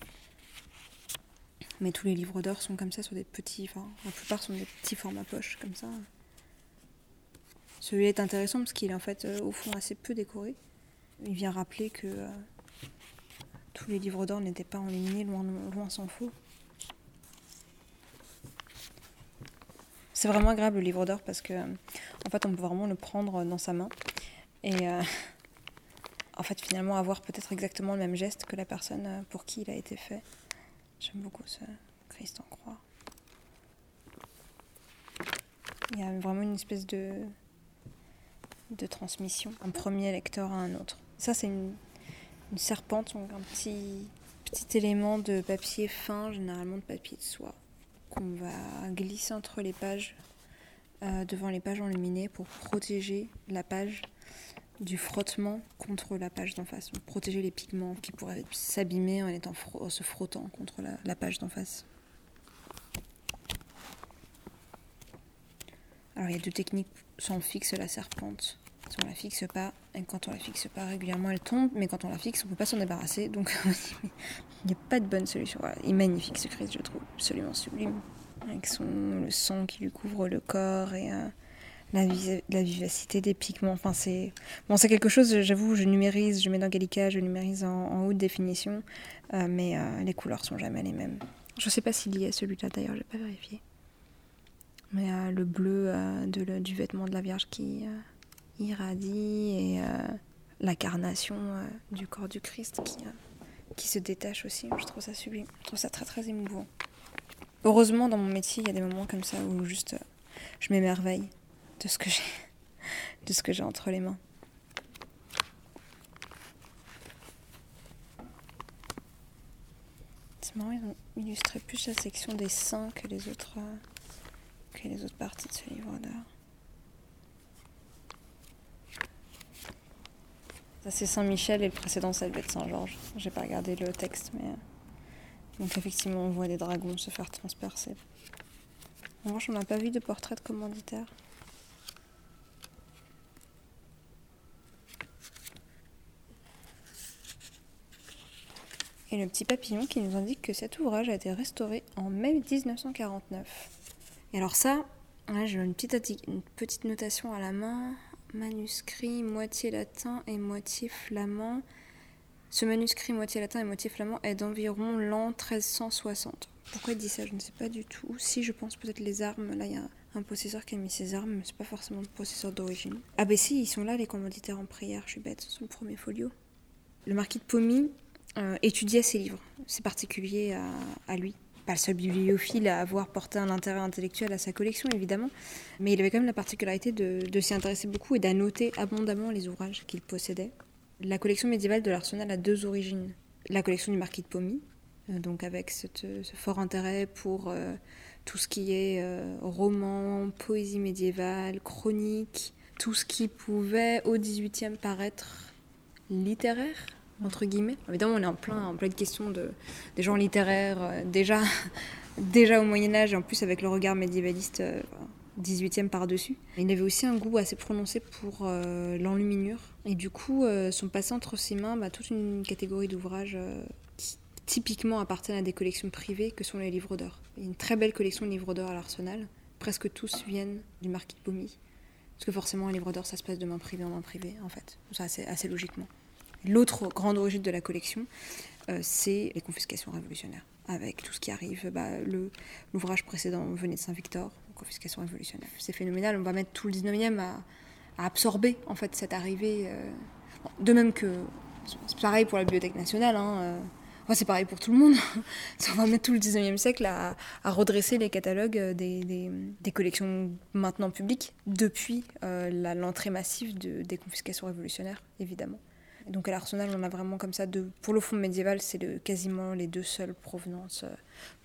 Mais tous les livres d'or sont comme ça, sur des petits. Enfin, la plupart sont des petits formats poche, comme ça. Celui-là est intéressant parce qu'il est en fait, au fond, assez peu décoré. Il vient rappeler que tous les livres d'or n'étaient pas enluminés, loin, loin s'en faut. C'est vraiment agréable le livre d'or parce que en fait on peut vraiment le prendre dans sa main et euh, en fait finalement avoir peut-être exactement le même geste que la personne euh, pour qui il a été fait. J'aime beaucoup ce Christ en croix. Il y a vraiment une espèce de de transmission, un premier lecteur à un autre. Ça c'est une, une serpente, donc un petit petit élément de papier fin, généralement de papier de soie qu'on va glisser entre les pages, euh, devant les pages enluminées pour protéger la page du frottement contre la page d'en face. Protéger les pigments qui pourraient s'abîmer en, se frottant contre la, page d'en face. Alors il y a deux techniques. On fixe la serpente, on la fixe pas. Et quand on la fixe pas régulièrement, elle tombe. Mais quand on la fixe, on peut pas s'en débarrasser. Donc il n'y a pas de bonne solution. Il est magnifique ce Christ, je le trouve absolument sublime. Avec son, le sang qui lui couvre le corps et euh, la, vivacité des pigments. Enfin, c'est bon, c'est quelque chose, j'avoue, je numérise, je mets dans Gallica, je numérise en, haute définition. euh, mais euh, les couleurs sont jamais les mêmes. Je sais pas s'il y a celui-là d'ailleurs, j'ai pas vérifié. Mais le bleu du vêtement de la Vierge qui irradie et euh, la carnation euh, du corps du Christ qui, euh, qui se détache aussi. Je trouve ça sublime. Je trouve ça très très émouvant. Heureusement, dans mon métier, il y a des moments comme ça où juste je m'émerveille de ce que j'ai de ce que j'ai entre les mains. C'est marrant, ils ont illustré plus la section des saints que les autres que les autres parties de ce livre d'art. C'est Saint-Michel et le précédent ça devait être Saint-Georges. J'ai pas regardé le texte mais euh, donc effectivement on voit des dragons se faire transpercer. En revanche on n'a pas vu de portrait de commanditaire. Et le petit papillon qui nous indique que cet ouvrage a été restauré en mai 1949. Et alors ça, j'ai une petite notation à la main. Manuscrit moitié latin et moitié flamand. Ce manuscrit moitié latin et moitié flamand est d'environ l'an 1360. Pourquoi il dit ça? Je ne sais pas du tout. Si je pense peut-être les armes, là il y a un possesseur qui a mis ses armes, mais c'est pas forcément le possesseur d'origine. Ah ben si, ils sont là les commanditaires en prière, je suis bête, c'est le premier folio. Le marquis de Pomy euh, étudiait ses livres, c'est particulier à lui pas le seul bibliophile à avoir porté un intérêt intellectuel à sa collection, évidemment, mais il avait quand même la particularité de, s'y intéresser beaucoup et d'annoter abondamment les ouvrages qu'il possédait. La collection médiévale de l'Arsenal a deux origines. La collection du marquis de Pomy, euh, donc avec ce fort intérêt pour euh, tout ce qui est euh, roman, poésie médiévale, chronique, tout ce qui pouvait au XVIIIe paraître littéraire, entre guillemets. Évidemment, on est en plein, en pleine question de, des gens littéraires, euh, déjà, déjà au Moyen-Âge, et en plus avec le regard médiévaliste euh, 18e par-dessus. Il avait aussi un goût assez prononcé pour euh, l'enluminure. Et du coup, euh, sont passés entre ses mains bah, toute une catégorie d'ouvrages qui typiquement appartiennent à des collections privées que sont les livres d'or. Il y a une très belle collection de livres d'or à l'Arsenal. Presque tous viennent du marquis de Pomy. Parce que forcément, un livre d'or, ça se passe de main privée en main privée, en fait. Ça, assez, assez logiquement. L'autre grande origine de la collection, euh, c'est les confiscations révolutionnaires. Avec tout ce qui arrive, bah, le, l'ouvrage précédent venait de Saint-Victor, confiscation révolutionnaire. C'est phénoménal, on va mettre tout le 19e à, à absorber en fait cette arrivée. euh. De même que c'est pareil pour la Bibliothèque nationale, hein, euh. Enfin, c'est pareil pour tout le monde. on va mettre tout le 19e siècle à, redresser les catalogues des, des- collections maintenant publiques depuis l'entrée massive de- des confiscations révolutionnaires, évidemment. Donc à l'Arsenal, on a vraiment comme ça, de, pour le fond médiéval, c'est quasiment les deux seules provenances. euh,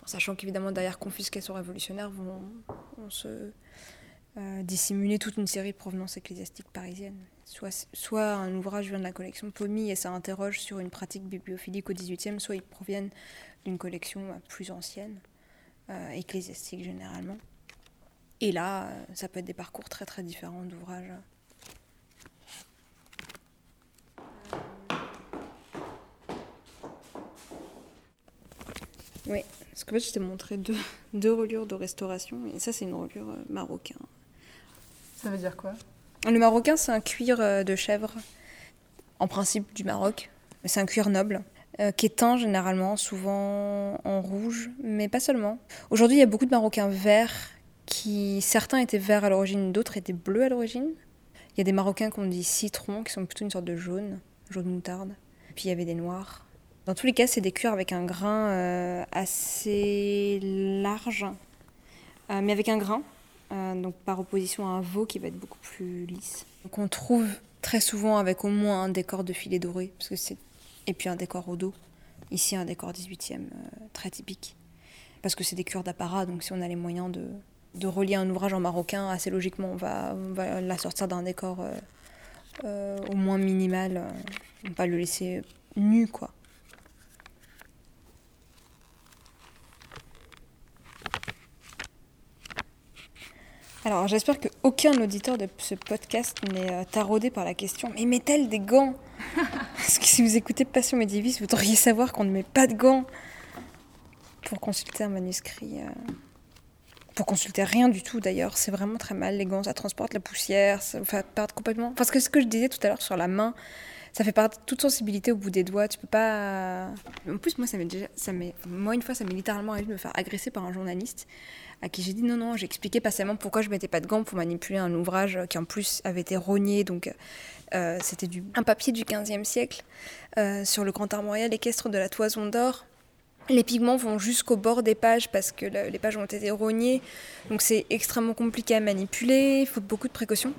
sachant qu'évidemment, derrière confiscation révolutionnaire, vont, se euh, dissimuler toute une série de provenances ecclésiastiques parisiennes. Soit, un ouvrage vient de la collection Pomy et ça interroge sur une pratique bibliophilique au XVIIIe, soit ils proviennent d'une collection euh, plus ancienne, ecclésiastique généralement. Et là, ça peut être des parcours très très différents d'ouvrages. Oui, parce que fait, je t'ai montré deux, deux reliures de restauration, et ça, c'est une reliure euh, marocain. Ça veut dire quoi? Le marocain, c'est un cuir euh, de chèvre, en principe du Maroc, mais c'est un cuir noble, euh, qui est teint généralement, souvent en rouge, mais pas seulement. Aujourd'hui, il y a beaucoup de marocains verts, qui certains étaient verts à l'origine, d'autres étaient bleus à l'origine. Il y a des marocains qu'on dit citron, qui sont plutôt une sorte de jaune, jaune moutarde. Puis il y avait des noirs. Dans tous les cas, c'est des cuirs avec un grain euh, assez large, euh, mais avec un grain, euh, donc par opposition à un veau qui va être beaucoup plus lisse. Donc on trouve très souvent avec au moins un décor de filet doré, parce que c'est et puis un décor au dos. Ici, un décor 18e euh, très typique, parce que c'est des cuirs d'apparat, donc si on a les moyens de, de relier un ouvrage en marocain, assez logiquement, on va, on va la sortir d'un décor au moins minimal, on va pas le laisser nu, quoi. Alors, j'espère qu'aucun auditeur de ce podcast n'est euh, taraudé par la question Mais met-elle des gants? Parce que si vous écoutez Passion médiéviste, vous devriez savoir qu'on ne met pas de gants pour consulter un manuscrit. euh, Pour consulter rien du tout d'ailleurs. C'est vraiment très mal, les gants. Ça transporte la poussière, ça vous fait perdre complètement. Parce que ce que je disais tout à l'heure sur la main, ça fait perdre toute sensibilité au bout des doigts. Tu peux pas. En plus, moi, ça m'est déjà. Ça m'est... Moi, une fois, ça m'est littéralement arrivé de me faire agresser par un journaliste à qui j'ai dit non, non, j'ai expliqué patiemment pourquoi je mettais pas de gants pour manipuler un ouvrage qui en plus avait été rogné, donc euh, c'était du, un papier du 15e siècle euh, sur le grand armorial équestre de la Toison d'Or. Les pigments vont jusqu'au bord des pages parce que le- les pages ont été rognées, donc c'est extrêmement compliqué à manipuler, il faut beaucoup de précautions.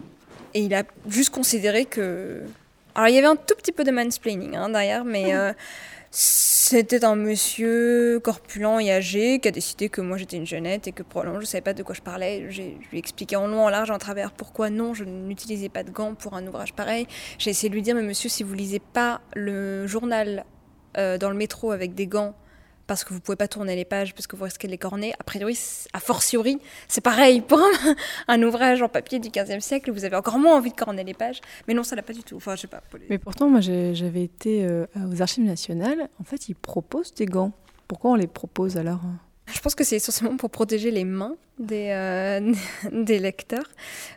Et il a juste considéré que... Alors il y avait un tout petit peu de mansplaining hein, derrière, mais euh, c'était un monsieur corpulent et âgé qui a décidé que moi j'étais une jeunette et que probablement je ne savais pas de quoi je parlais. J'ai je lui ai expliqué en long, en large, en travers pourquoi non, je n'utilisais pas de gants pour un ouvrage pareil. J'ai essayé de lui dire, mais monsieur, si vous lisez pas le journal euh, dans le métro avec des gants, parce que vous pouvez pas tourner les pages, parce que vous risquez de les corner, a priori, a fortiori, c'est pareil. Pour un, un ouvrage en papier du 15e siècle, vous avez encore moins envie de corner les pages. Mais non, ça l'a pas du tout. Enfin, je sais pas. pour les- Mais pourtant, moi, j'avais été euh, aux Archives nationales. En fait, ils proposent des gants. Pourquoi on les propose alors? Je pense que c'est essentiellement pour protéger les mains des, euh, des lecteurs.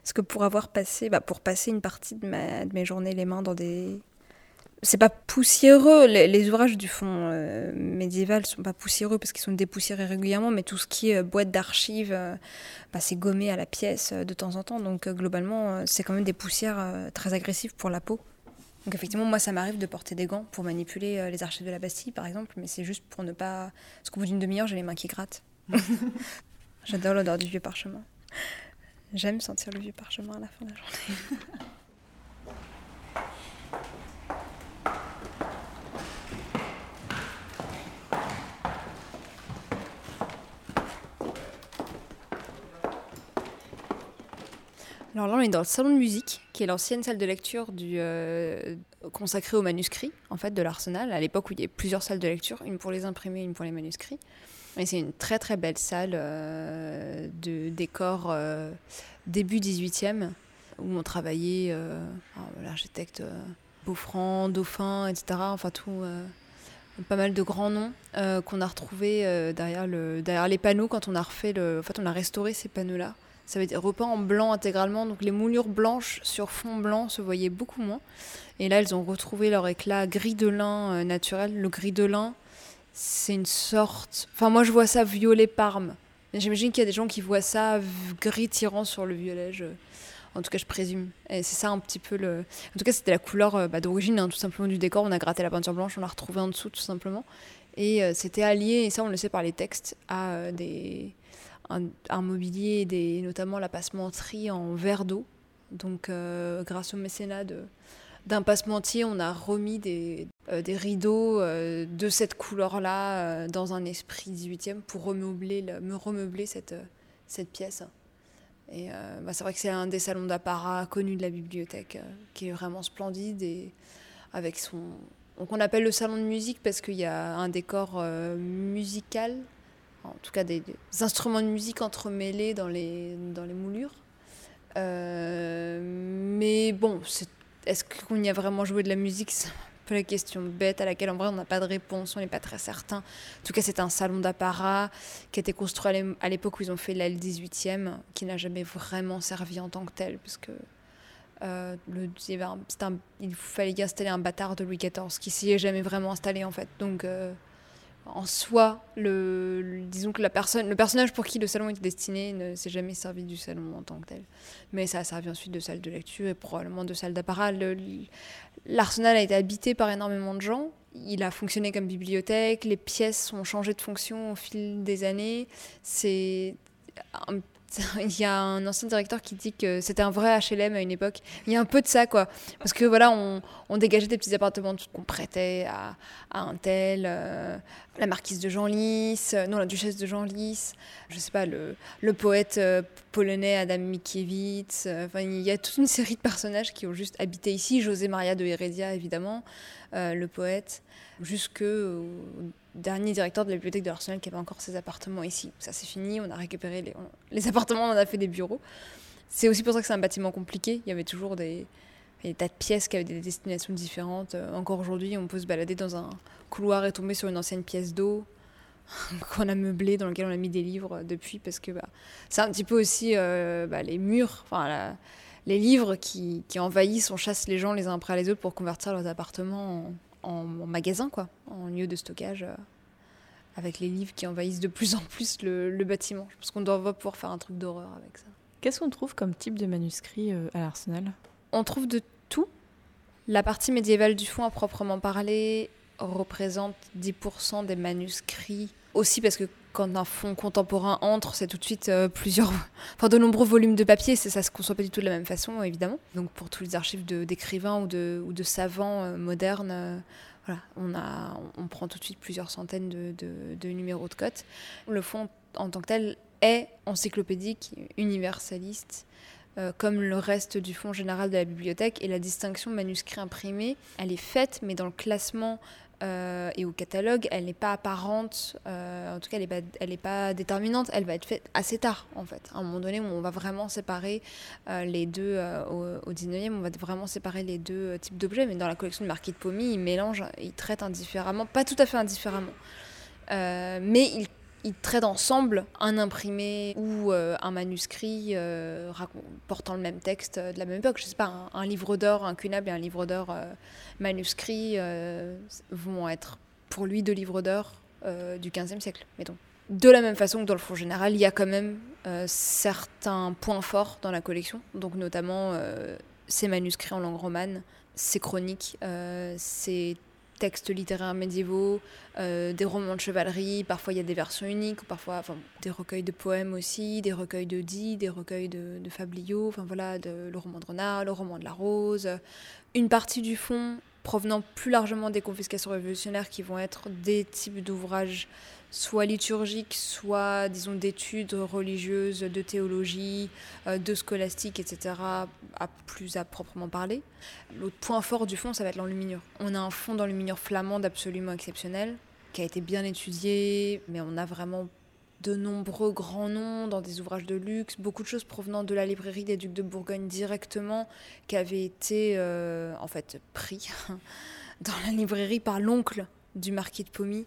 Parce que pour avoir passé, bah, pour passer une partie de, ma, de mes journées les mains dans des. C'est pas poussiéreux, les, ouvrages du fond euh, médiéval sont pas poussiéreux parce qu'ils sont dépoussiérés régulièrement, mais tout ce qui est euh, boîte d'archives, euh, bah, c'est gommé à la pièce euh, de temps en temps. Donc globalement, c'est quand même des poussières très agressives pour la peau. Donc effectivement, moi, ça m'arrive de porter des gants pour manipuler les archives de la Bastille, par exemple, mais c'est juste pour ne pas... Parce qu'au bout d'une demi-heure, j'ai les mains qui grattent. J'adore l'odeur du vieux parchemin. J'aime sentir le vieux parchemin à la fin de la journée. Alors là, on est dans le salon de musique, qui est l'ancienne salle de lecture euh, consacrée aux manuscrits, en fait, de l'Arsenal, à l'époque où il y avait plusieurs salles de lecture, une pour les imprimés, une pour les manuscrits. Et c'est une très très belle salle euh, de décor euh, début 18e, où on travaillait l'architecte Beaufranc, Dauphin, etc. Enfin tout, pas mal de grands noms qu'on a retrouvés derrière, le, derrière les panneaux quand on a refait en fait on a restauré ces panneaux-là. Ça avait été repeint en blanc intégralement, donc les moulures blanches sur fond blanc se voyaient beaucoup moins. Et là, elles ont retrouvé leur éclat gris de lin euh, naturel. Le gris de lin, c'est une sorte. Enfin, moi, je vois ça violet parme. J'imagine qu'il y a des gens qui voient ça gris tirant sur le violet. En tout cas, je présume. Et c'est ça un petit peu le. En tout cas, c'était la couleur euh, bah, d'origine, hein, tout simplement, du décor. On a gratté la peinture blanche, on l'a retrouvée en dessous, tout simplement. Et euh, c'était allié, et ça, on le sait par les textes, à des un, mobilier, des, notamment la passementerie en verre d'eau. Donc, euh, grâce au mécénat de- d'un passementier, on a remis des, euh, des rideaux euh, de cette couleur-là dans un esprit 18e pour remeubler, le- me remeubler cette, cette pièce. Et bah, c'est vrai que c'est un des salons d'apparat connus de la bibliothèque, qui est vraiment splendide et avec son. Donc on appelle le salon de musique parce qu'il y a un décor musical, en tout cas des, instruments de musique entremêlés dans les, dans les moulures. Euh, mais bon, est-ce qu'on y a vraiment joué de la musique? C'est un peu la question bête à laquelle en vrai on n'a pas de réponse, on n'est pas très certain. En tout cas, c'est un salon d'apparat qui a été construit à l'é- à l'époque où ils ont fait l'aile 18e, qui n'a jamais vraiment servi en tant que tel, parce que euh, le, il fallait y installer un bâtard de Louis XIV qui s'y est jamais vraiment installé en fait. Donc euh, en soi, le, disons que la personne, le personnage pour qui le salon était destiné ne s'est jamais servi du salon en tant que tel. Mais ça a servi ensuite de salle de lecture et probablement de salle d'apparat. L'arsenal a été habité par énormément de gens. Il a fonctionné comme bibliothèque. Les pièces ont changé de fonction au fil des années. C'est un- il y a un ancien directeur qui dit que c'était un vrai HLM à une époque. Il y a un peu de ça, quoi. Parce que voilà, on, dégageait des petits appartements qu'on prêtait à, à un tel, euh, la marquise de Genlis, euh, non, la duchesse de Genlis, je sais pas, le, le poète euh, polonais Adam Mickiewicz. euh, Enfin, il y a toute une série de personnages qui ont juste habité ici. José Maria de Heredia, évidemment, euh, le poète, jusque au dernier directeur de la bibliothèque de l'Arsenal qui avait encore ses appartements ici. Ça, c'est fini. On a récupéré les, appartements, on en a fait des bureaux. C'est aussi pour ça que c'est un bâtiment compliqué. Il y avait toujours des, tas de pièces qui avaient des destinations différentes. Euh, Encore aujourd'hui, on peut se balader dans un couloir et tomber sur une ancienne pièce d'eau qu'on a meublée, dans laquelle on a mis des livres depuis, parce que bah, c'est un petit peu aussi euh, bah, les murs, les livres qui, qui envahissent, on chasse les gens les uns après les autres pour convertir leurs appartements en, en, en magasin, quoi, en lieu de stockage, euh, avec les livres qui envahissent de plus en plus le, le bâtiment. Je pense qu'on doit pouvoir faire un truc d'horreur avec ça. Qu'est-ce qu'on trouve comme type de manuscrit euh, à l'Arsenal? On trouve de tout. La partie médiévale du fond, à proprement parler, représente 10% des manuscrits. Aussi parce que quand un fond contemporain entre, c'est tout de suite euh, plusieurs, enfin de nombreux volumes de papier. Ça se conçoit pas du tout de la même façon, évidemment. Donc pour tous les archives d'écrivains ou de, ou de savants euh, modernes, euh, voilà, on a, on, prend tout de suite plusieurs centaines de, de- de numéros de cote. Le fond en tant que tel est encyclopédique, universaliste euh, comme le reste du fonds général de la bibliothèque. Et la distinction manuscrit imprimé, elle est faite, mais dans le classement euh, et au catalogue, elle n'est pas apparente, euh, en tout cas, elle n'est pas, déterminante. Elle va être faite assez tard, en fait. À un moment donné où on va vraiment séparer les deux, au, au 19e, on va vraiment séparer les deux types d'objets. Mais dans la collection de Marquis de Pommy, ils mélangent, ils traitent indifféremment, pas tout à fait indifféremment. Mais ils ils traitent ensemble un imprimé ou euh, un manuscrit euh, portant le même texte de la même époque. Je sais pas, un, livre d'or incunable et un livre d'or manuscrit vont être pour lui deux livres d'or du XVe siècle, mettons. De la même façon que dans le fond général, il y a quand même certains points forts dans la collection, donc notamment ces manuscrits en langue romane, ces chroniques, ces textes littéraires médiévaux, euh, des romans de chevalerie, parfois il y a des versions uniques, parfois des recueils de poèmes aussi, des recueils de des recueils de, fabliaux, enfin le roman de Renard, le roman de la Rose. Une partie du fond provenant plus largement des confiscations révolutionnaires qui vont être des types d'ouvrages soit liturgiques, soit, disons, d'études religieuses, de théologie, euh, de scolastique, etc., à plus à proprement parler. L'autre point fort du fond, ça va être l'enluminure. On a un fond d'enluminure flamande absolument exceptionnel, qui a été bien étudié, mais on a vraiment de nombreux grands noms dans des ouvrages de luxe, beaucoup de choses provenant de la librairie des Ducs de Bourgogne directement, qui avaient été euh, en fait pris dans la librairie par l'oncle du marquis de Pommy,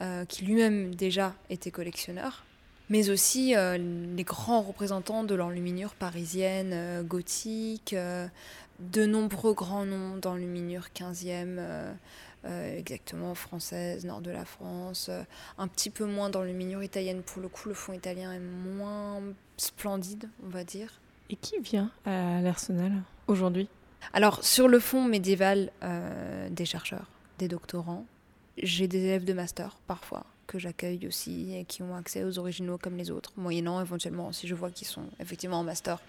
euh, qui lui-même déjà était collectionneur, mais aussi euh, les grands représentants de l'enluminure parisienne, euh, gothique, de nombreux grands noms d'enluminure 15e, exactement française, nord de la France, un petit peu moins d'enluminure italienne. Pour le coup, le fond italien est moins splendide, on va dire. Et qui vient à l'Arsenal aujourd'hui? Alors, sur le fond médiéval, des chercheurs, des doctorants, j'ai des élèves de master parfois que j'accueille aussi et qui ont accès aux originaux comme les autres, moyennant éventuellement, si je vois qu'ils sont effectivement en master,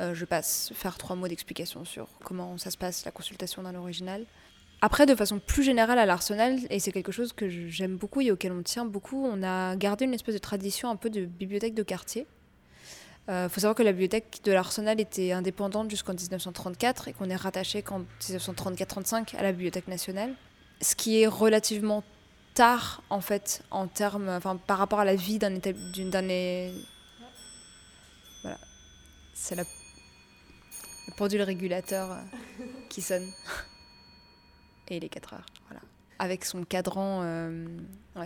euh, je passe faire trois mots d'explication sur comment ça se passe, la consultation d'un original. Après, de façon plus générale à l'Arsenal, et c'est quelque chose que j'aime beaucoup et auquel on tient beaucoup, on a gardé une espèce de tradition un peu de bibliothèque de quartier. Il euh, faut savoir que la bibliothèque de l'Arsenal était indépendante jusqu'en 1934 et qu'on est rattaché qu'en 1934-35 à la Bibliothèque nationale ce qui est relativement tard en fait en termes enfin par rapport à la vie d'un d'une année voilà. C'est le pendule régulateur euh, qui sonne. Et il est 4 heures voilà. Avec son cadran euh,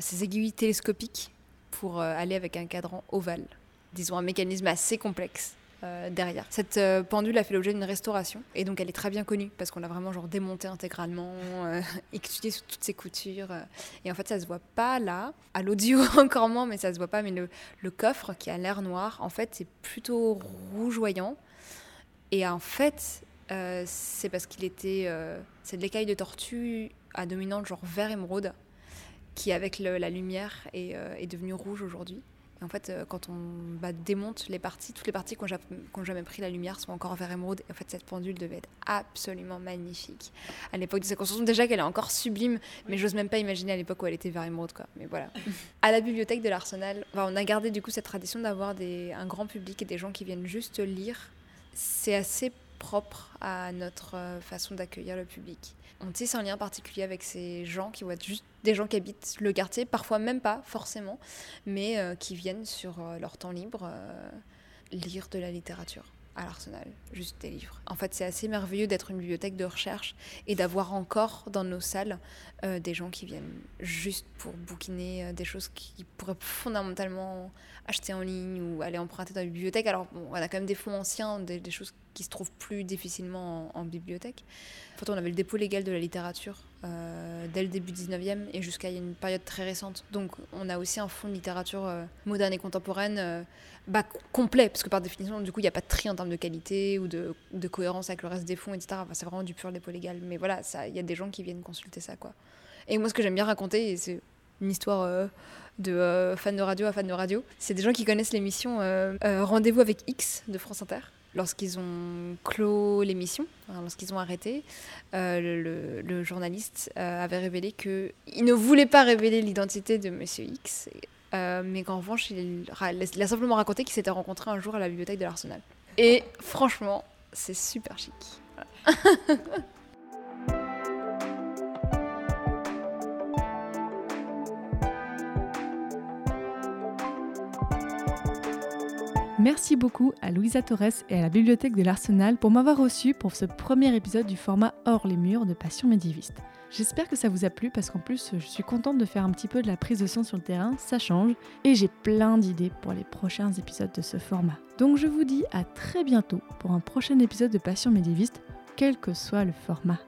ses aiguilles télescopiques pour euh, aller avec un cadran ovale. Disons un mécanisme assez complexe euh, derrière. Cette euh, pendule a fait l'objet d'une restauration et donc elle est très bien connue parce qu'on l'a vraiment genre démontée intégralement, euh, étudiée sous toutes ses coutures et en fait ça se voit pas là, à l'audio encore moins mais ça se voit pas. Mais le, coffre qui a l'air noir en fait c'est plutôt rougeoyant. Et en fait c'est parce qu'il était c'est de l'écaille de tortue à dominante genre vert émeraude qui avec la lumière est, est devenu rouge aujourd'hui en fait, euh, quand on bah, démonte les parties, toutes les parties qui n'ont jamais pris la lumière sont encore vert émeraude. Et en fait, cette pendule devait être absolument magnifique. À l'époque de sa construction, déjà qu'elle est encore sublime, mais j'ose même pas imaginer à l'époque où elle était vert émeraude. Quoi. Mais voilà. à la bibliothèque de l'Arsenal, on a gardé du coup cette tradition d'avoir un grand public et des gens qui viennent juste lire. C'est assez propre à notre euh, façon d'accueillir le public. On tisse un lien particulier avec ces gens qui vont être juste des gens qui habitent le quartier, parfois même pas forcément, mais euh, qui viennent sur euh, leur temps libre lire de la littérature à l'Arsenal, juste des livres. En fait, c'est assez merveilleux d'être une bibliothèque de recherche et d'avoir encore dans nos salles euh, des gens qui viennent juste pour bouquiner euh, des choses qu'ils pourraient fondamentalement acheter en ligne ou aller emprunter dans la bibliothèque. Alors, bon, on a quand même des fonds anciens, des, choses qui se trouvent plus difficilement en, bibliothèque. En fait, on avait le dépôt légal de la littérature euh, dès le début 19e et jusqu'à une période très récente. Donc, on a aussi un fonds de littérature moderne et contemporaine bah, complet, parce que par définition, du coup, il n'y a pas de tri en termes de qualité ou de, cohérence avec le reste des fonds, etc. c'est vraiment du pur dépôt légal. Mais voilà, il y a des gens qui viennent consulter ça, quoi. Et moi, ce que j'aime bien raconter, c'est une histoire euh, de euh, fan de radio à fan de radio, c'est des gens qui connaissent l'émission euh, Rendez-vous avec X de France Inter. Lorsqu'ils ont clos l'émission, lorsqu'ils ont arrêté, le, le, journaliste avait révélé qu'il ne voulait pas révéler l'identité de Monsieur X euh, mais qu'en revanche, il, a simplement raconté qu'il s'était rencontré un jour à la bibliothèque de l'Arsenal. Et franchement, c'est super chic. Merci beaucoup à Louisa Torres et à la Bibliothèque de l'Arsenal pour m'avoir reçu pour ce premier épisode du format Hors les murs de Passion médiéviste. J'espère que ça vous a plu parce qu'en plus je suis contente de faire un petit peu de la prise de son sur le terrain, ça change, et j'ai plein d'idées pour les prochains épisodes de ce format. Donc je vous dis à très bientôt pour un prochain épisode de Passion médiéviste, quel que soit le format.